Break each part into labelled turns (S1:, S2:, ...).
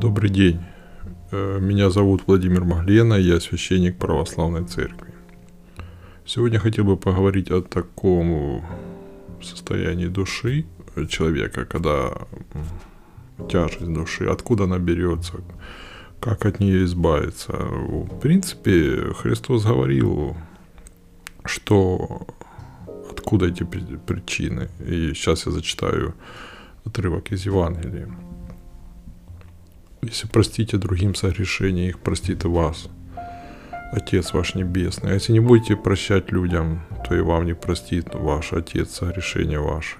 S1: Добрый день. Э, Меня зовут Владимир Маглена, я священник православной церкви. Сегодня хотел бы поговорить о таком состоянии души человека, когда тяжесть души, откуда она берется, как от нее избавиться. В принципе, Христос говорил, что откуда эти при- причины. И сейчас я зачитаю отрывок из Евангелия. Если простите другим согрешения, их простит и вас. Отец ваш Небесный. А если не будете прощать людям, то и вам не простит ваш Отец согрешения ваши.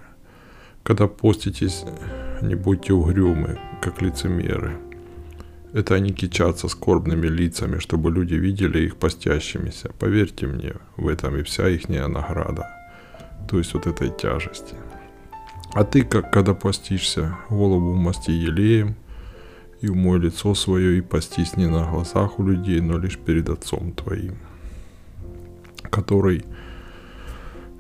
S1: Когда поститесь, не будьте угрюмы, как лицемеры. Это они кичатся скорбными лицами, чтобы люди видели их постящимися. Поверьте мне, в этом и вся ихняя награда. То есть вот этой тяжести. А ты, как когда постишься, голову масти елеем, и умой лицо свое, и постись не на глазах у людей, но лишь перед Отцом Твоим, который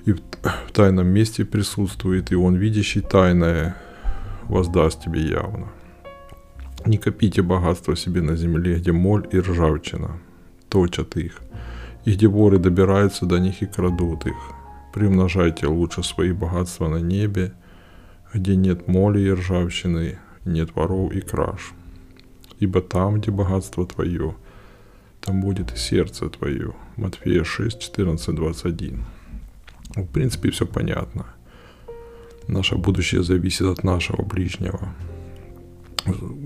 S1: и в тайном месте присутствует, и Он, видящий тайное, воздаст тебе явно. Не копите богатство себе на земле, где моль и ржавчина точат их, и где воры добираются до них и крадут их. Примножайте лучше свои богатства на небе, где нет моли и ржавчины, нет воров и краж. Ибо там, где богатство твое, там будет и сердце твое. Матфея 6, 14, 21. В принципе, все понятно. Наше будущее зависит от нашего ближнего.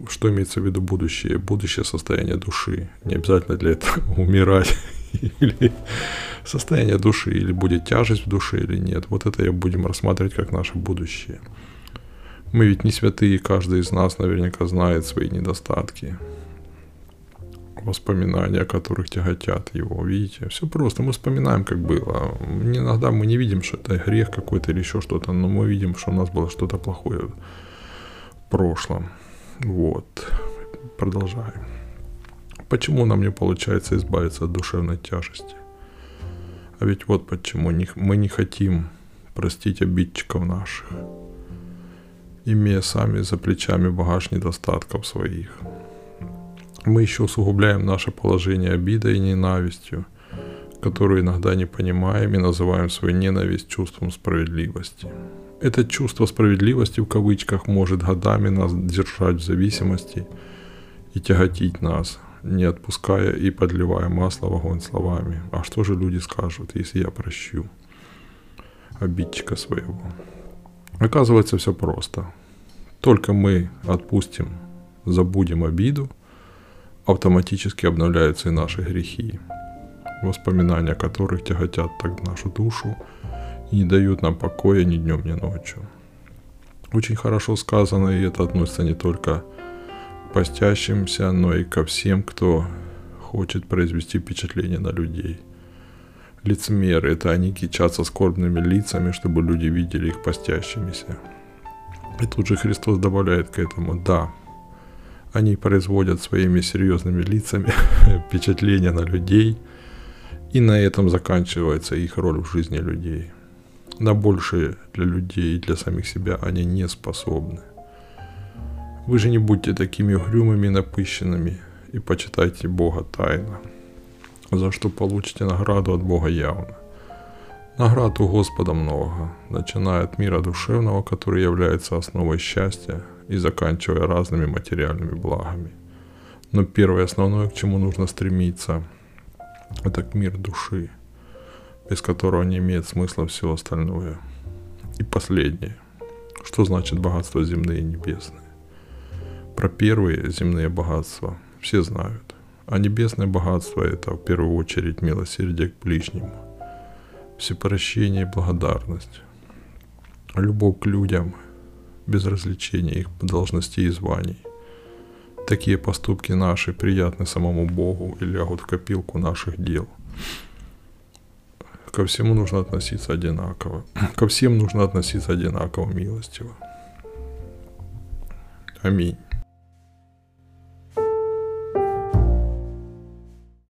S1: Что имеется в виду будущее? Будущее состояние души. Не обязательно для этого умирать. Или состояние души, или будет тяжесть в душе, или нет. Вот это я будем рассматривать как наше будущее. Мы ведь не святые, каждый из нас наверняка знает свои недостатки, воспоминания, о которых тяготят его. Видите, все просто. Мы вспоминаем, как было. Иногда мы не видим, что это грех какой-то или еще что-то, но мы видим, что у нас было что-то плохое в прошлом. Вот. Продолжаем. Почему нам не получается избавиться от душевной тяжести? А ведь вот почему мы не хотим простить обидчиков наших, имея сами за плечами багаж недостатков своих. Мы еще усугубляем наше положение обидой и ненавистью, которую иногда не понимаем и называем свою ненависть чувством справедливости. Это чувство справедливости в кавычках может годами нас держать в зависимости и тяготить нас, не отпуская и подливая масло в огонь словами. А что же люди скажут, если я прощу обидчика своего? Оказывается, все просто. Только мы отпустим, забудем обиду, автоматически обновляются и наши грехи, воспоминания которых тяготят так нашу душу и не дают нам покоя ни днем, ни ночью. Очень хорошо сказано, и это относится не только к постящимся, но и ко всем, кто хочет произвести впечатление на людей. Лицемеры – это они кичатся скорбными лицами, чтобы люди видели их постящимися. И тут же Христос добавляет к этому, да, они производят своими серьезными лицами впечатление на людей, и на этом заканчивается их роль в жизни людей. На большее для людей и для самих себя они не способны. Вы же не будьте такими угрюмыми и напыщенными, и почитайте Бога тайно, за что получите награду от Бога явно. Наград у Господа много, начиная от мира душевного, который является основой счастья, и заканчивая разными материальными благами. Но первое основное, к чему нужно стремиться, это к мир души, без которого не имеет смысла все остальное. И последнее. Что значит богатства земные и небесные? Про первые земные богатства все знают. А небесное богатство – это в первую очередь милосердие к ближнему, всепрощение и благодарность, любовь к людям, без развлечения их должностей и званий. Такие поступки наши приятны самому Богу и лягут в копилку наших дел. Ко всему нужно относиться одинаково. Ко всем нужно относиться одинаково милостиво. Аминь.